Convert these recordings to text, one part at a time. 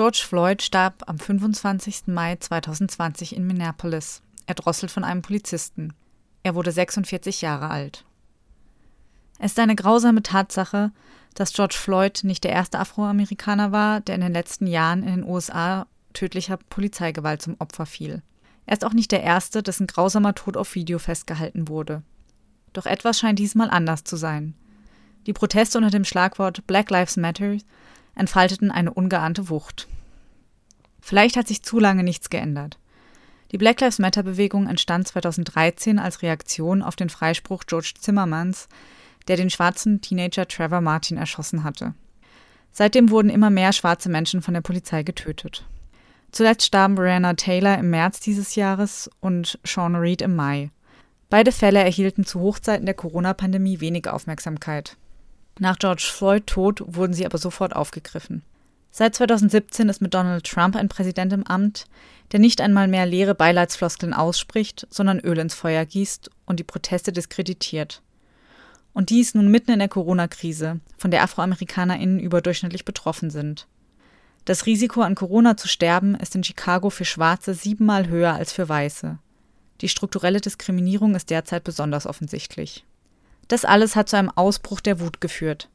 George Floyd starb am 25. Mai 2020 in Minneapolis, erdrosselt von einem Polizisten. Er wurde 46 Jahre alt. Es ist eine grausame Tatsache, dass George Floyd nicht der erste Afroamerikaner war, der in den letzten Jahren in den USA tödlicher Polizeigewalt zum Opfer fiel. Er ist auch nicht der erste, dessen grausamer Tod auf Video festgehalten wurde. Doch etwas scheint diesmal anders zu sein. Die Proteste unter dem Schlagwort Black Lives Matter entfalteten eine ungeahnte Wucht. Vielleicht hat sich zu lange nichts geändert. Die Black Lives Matter Bewegung entstand 2013 als Reaktion auf den Freispruch George Zimmermans, der den schwarzen Teenager Trevor Martin erschossen hatte. Seitdem wurden immer mehr schwarze Menschen von der Polizei getötet. Zuletzt starben Brianna Taylor im März dieses Jahres und Sean Reed im Mai. Beide Fälle erhielten zu Hochzeiten der Corona-Pandemie wenig Aufmerksamkeit. Nach George Floyd Tod wurden sie aber sofort aufgegriffen. Seit 2017 ist mit Donald Trump ein Präsident im Amt, der nicht einmal mehr leere Beileidsfloskeln ausspricht, sondern Öl ins Feuer gießt und die Proteste diskreditiert. Und dies nun mitten in der Corona-Krise, von der AfroamerikanerInnen überdurchschnittlich betroffen sind. Das Risiko, an Corona zu sterben, ist in Chicago für Schwarze siebenmal höher als für Weiße. Die strukturelle Diskriminierung ist derzeit besonders offensichtlich. Das alles hat zu einem Ausbruch der Wut geführt.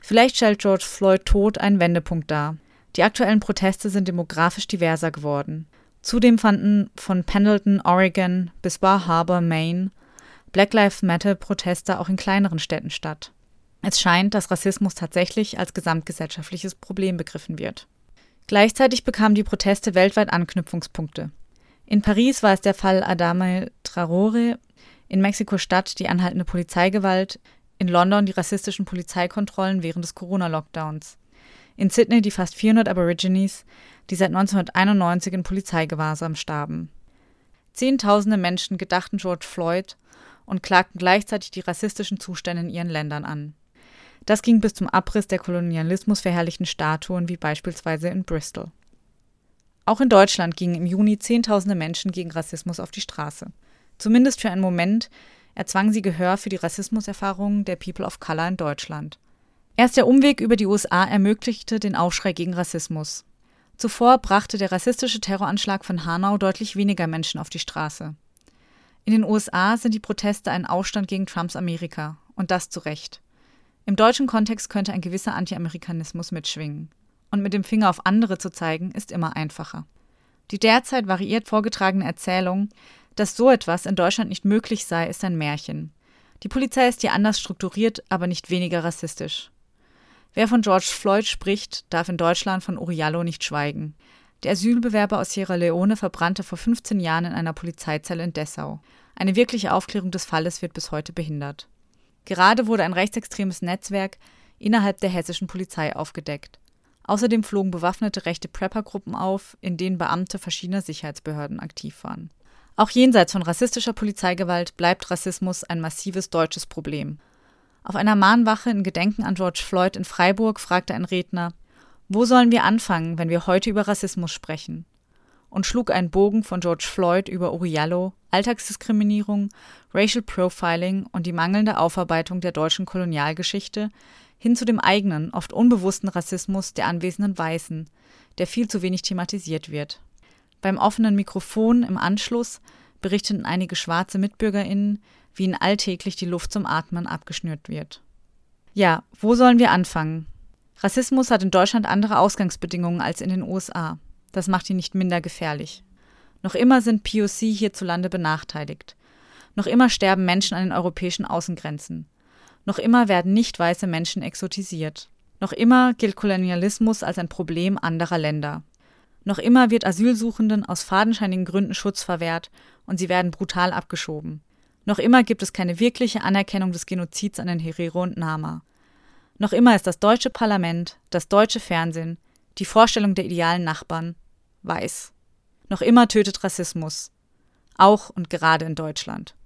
Vielleicht stellt George Floyd Tod einen Wendepunkt dar. Die aktuellen Proteste sind demografisch diverser geworden. Zudem fanden von Pendleton, Oregon bis Bar Harbor, Maine, Black Lives Matter Proteste auch in kleineren Städten statt. Es scheint, dass Rassismus tatsächlich als gesamtgesellschaftliches Problem begriffen wird. Gleichzeitig bekamen die Proteste weltweit Anknüpfungspunkte. In Paris war es der Fall Adame Traore, in Mexiko-Stadt die anhaltende Polizeigewalt, in London die rassistischen Polizeikontrollen während des Corona-Lockdowns, in Sydney die fast 400 Aborigines, die seit 1991 in Polizeigewahrsam starben. Zehntausende Menschen gedachten George Floyd und klagten gleichzeitig die rassistischen Zustände in ihren Ländern an. Das ging bis zum Abriss der Kolonialismus verherrlichten Statuen wie beispielsweise in Bristol. Auch in Deutschland gingen im Juni Zehntausende Menschen gegen Rassismus auf die Straße. Zumindest für einen Moment erzwang sie Gehör für die Rassismuserfahrungen der People of Color in Deutschland. Erst der Umweg über die USA ermöglichte den Aufschrei gegen Rassismus. Zuvor brachte der rassistische Terroranschlag von Hanau deutlich weniger Menschen auf die Straße. In den USA sind die Proteste ein Aufstand gegen Trumps Amerika, und das zu Recht. Im deutschen Kontext könnte ein gewisser Anti-Amerikanismus mitschwingen. Und mit dem Finger auf andere zu zeigen, ist immer einfacher. Die derzeit variiert vorgetragene Erzählung, dass so etwas in Deutschland nicht möglich sei, ist ein Märchen. Die Polizei ist hier anders strukturiert, aber nicht weniger rassistisch. Wer von George Floyd spricht, darf in Deutschland von Uriallo nicht schweigen. Der Asylbewerber aus Sierra Leone verbrannte vor 15 Jahren in einer Polizeizelle in Dessau. Eine wirkliche Aufklärung des Falles wird bis heute behindert. Gerade wurde ein rechtsextremes Netzwerk innerhalb der hessischen Polizei aufgedeckt. Außerdem flogen bewaffnete rechte Prepper-Gruppen auf, in denen Beamte verschiedener Sicherheitsbehörden aktiv waren. Auch jenseits von rassistischer Polizeigewalt bleibt Rassismus ein massives deutsches Problem. Auf einer Mahnwache in Gedenken an George Floyd in Freiburg fragte ein Redner, wo sollen wir anfangen, wenn wir heute über Rassismus sprechen? Und schlug einen Bogen von George Floyd über Uriallo, Alltagsdiskriminierung, Racial Profiling und die mangelnde Aufarbeitung der deutschen Kolonialgeschichte hin zu dem eigenen, oft unbewussten Rassismus der anwesenden Weißen, der viel zu wenig thematisiert wird. Beim offenen Mikrofon im Anschluss berichteten einige schwarze MitbürgerInnen, wie ihnen alltäglich die Luft zum Atmen abgeschnürt wird. Ja, wo sollen wir anfangen? Rassismus hat in Deutschland andere Ausgangsbedingungen als in den USA. Das macht ihn nicht minder gefährlich. Noch immer sind POC hierzulande benachteiligt. Noch immer sterben Menschen an den europäischen Außengrenzen. Noch immer werden nicht weiße Menschen exotisiert. Noch immer gilt Kolonialismus als ein Problem anderer Länder. Noch immer wird Asylsuchenden aus fadenscheinigen Gründen Schutz verwehrt und sie werden brutal abgeschoben. Noch immer gibt es keine wirkliche Anerkennung des Genozids an den Herero und Nama. Noch immer ist das deutsche Parlament, das deutsche Fernsehen, die Vorstellung der idealen Nachbarn weiß. Noch immer tötet Rassismus. Auch und gerade in Deutschland.